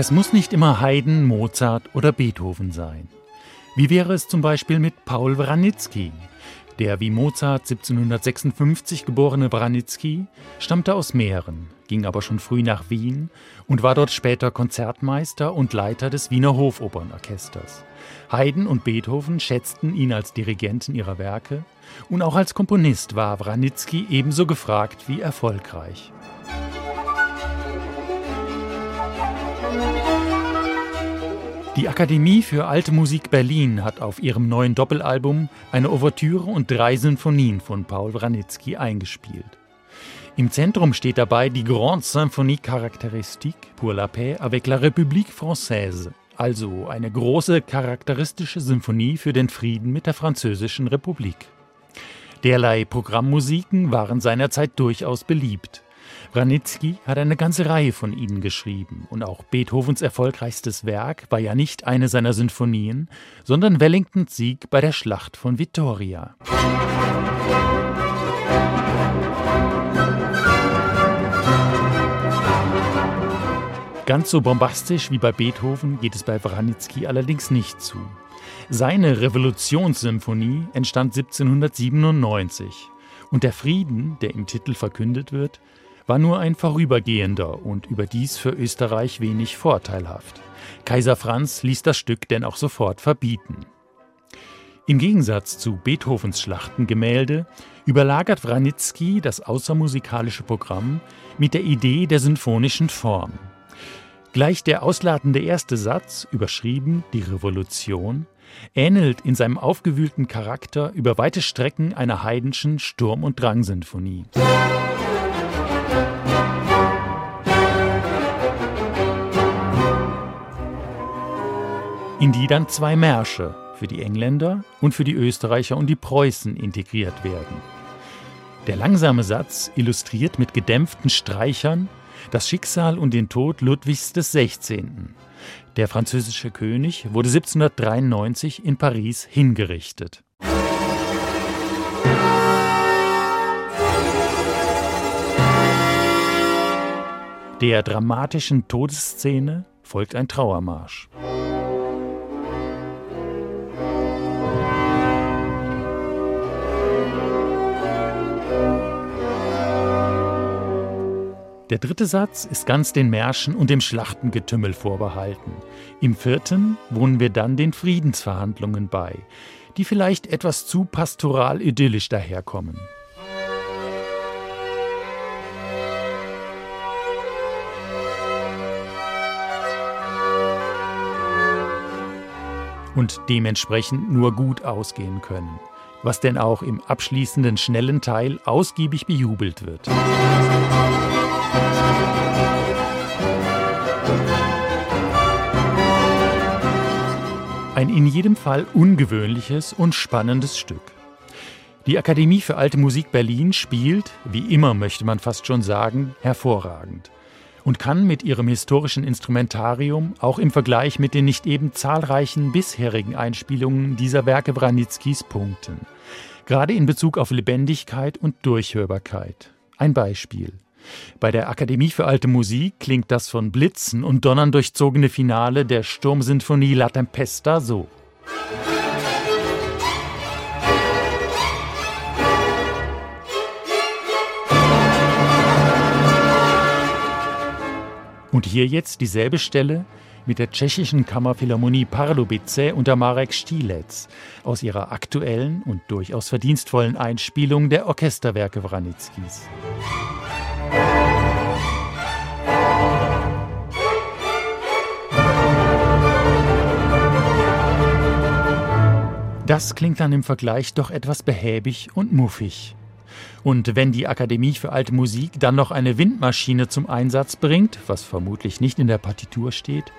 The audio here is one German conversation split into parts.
Es muss nicht immer Haydn, Mozart oder Beethoven sein. Wie wäre es zum Beispiel mit Paul Wranitzky? Der wie Mozart 1756 geborene Wranitzky stammte aus Mähren, ging aber schon früh nach Wien und war dort später Konzertmeister und Leiter des Wiener Hofopernorchesters. Haydn und Beethoven schätzten ihn als Dirigenten ihrer Werke und auch als Komponist war Wranitzky ebenso gefragt wie erfolgreich. Die Akademie für Alte Musik Berlin hat auf ihrem neuen Doppelalbum eine Ouvertüre und drei Sinfonien von Paul Wranitzky eingespielt. Im Zentrum steht dabei die Grande Symphonie Caractéristique pour la paix avec la République française, also eine große charakteristische Symphonie für den Frieden mit der Französischen Republik. Derlei Programmmusiken waren seinerzeit durchaus beliebt. Branitzky hat eine ganze Reihe von ihnen geschrieben und auch Beethovens erfolgreichstes Werk war ja nicht eine seiner Sinfonien, sondern Wellingtons Sieg bei der Schlacht von Vittoria. Ganz so bombastisch wie bei Beethoven geht es bei Branitzky allerdings nicht zu. Seine Revolutionssymphonie entstand 1797 und der Frieden, der im Titel verkündet wird, war nur ein vorübergehender und überdies für Österreich wenig vorteilhaft. Kaiser Franz ließ das Stück denn auch sofort verbieten. Im Gegensatz zu Beethovens Schlachtengemälde überlagert Wranitzky das außermusikalische Programm mit der Idee der sinfonischen Form. Gleich der ausladende erste Satz, überschrieben Die Revolution, ähnelt in seinem aufgewühlten Charakter über weite Strecken einer heidenschen Sturm- und Drangsinfonie. In die dann zwei Märsche für die Engländer und für die Österreicher und die Preußen integriert werden. Der langsame Satz illustriert mit gedämpften Streichern das Schicksal und den Tod Ludwigs XVI. Der französische König wurde 1793 in Paris hingerichtet. Der dramatischen Todesszene folgt ein Trauermarsch. Der dritte Satz ist ganz den Märschen und dem Schlachtengetümmel vorbehalten. Im vierten wohnen wir dann den Friedensverhandlungen bei, die vielleicht etwas zu pastoral idyllisch daherkommen. Und dementsprechend nur gut ausgehen können, was denn auch im abschließenden schnellen Teil ausgiebig bejubelt wird. Ein in jedem Fall ungewöhnliches und spannendes Stück. Die Akademie für Alte Musik Berlin spielt, wie immer möchte man fast schon sagen, hervorragend und kann mit ihrem historischen Instrumentarium auch im Vergleich mit den nicht eben zahlreichen bisherigen Einspielungen dieser Werke Branitzkis punkten. Gerade in Bezug auf Lebendigkeit und Durchhörbarkeit. Ein Beispiel. Bei der Akademie für Alte Musik klingt das von Blitzen und Donnern durchzogene Finale der Sturmsinfonie La Tempesta so. Und hier jetzt dieselbe Stelle mit der tschechischen Kammerphilharmonie Pardubice unter Marek Stilec aus ihrer aktuellen und durchaus verdienstvollen Einspielung der Orchesterwerke Wranitzkis. Das klingt dann im Vergleich doch etwas behäbig und muffig. Und wenn die Akademie für alte Musik dann noch eine Windmaschine zum Einsatz bringt, was vermutlich nicht in der Partitur steht,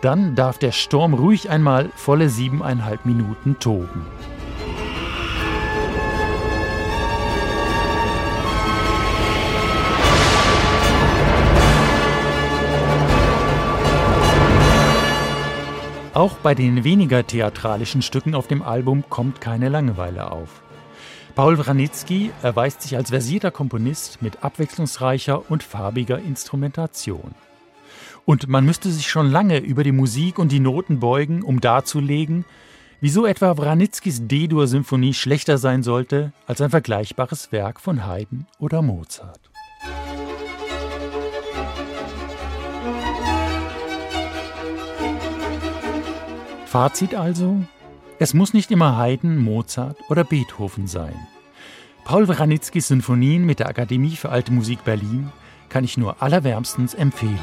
dann darf der Sturm ruhig einmal volle siebeneinhalb Minuten toben. Auch bei den weniger theatralischen Stücken auf dem Album kommt keine Langeweile auf. Paul Wranitzky erweist sich als versierter Komponist mit abwechslungsreicher und farbiger Instrumentation. Und man müsste sich schon lange über die Musik und die Noten beugen, um darzulegen, wieso etwa Wranitzkis D-Dur-Symphonie schlechter sein sollte als ein vergleichbares Werk von Haydn oder Mozart. Fazit also, es muss nicht immer Haydn, Mozart oder Beethoven sein. Paul Wranitzkis Sinfonien mit der Akademie für Alte Musik Berlin kann ich nur allerwärmstens empfehlen.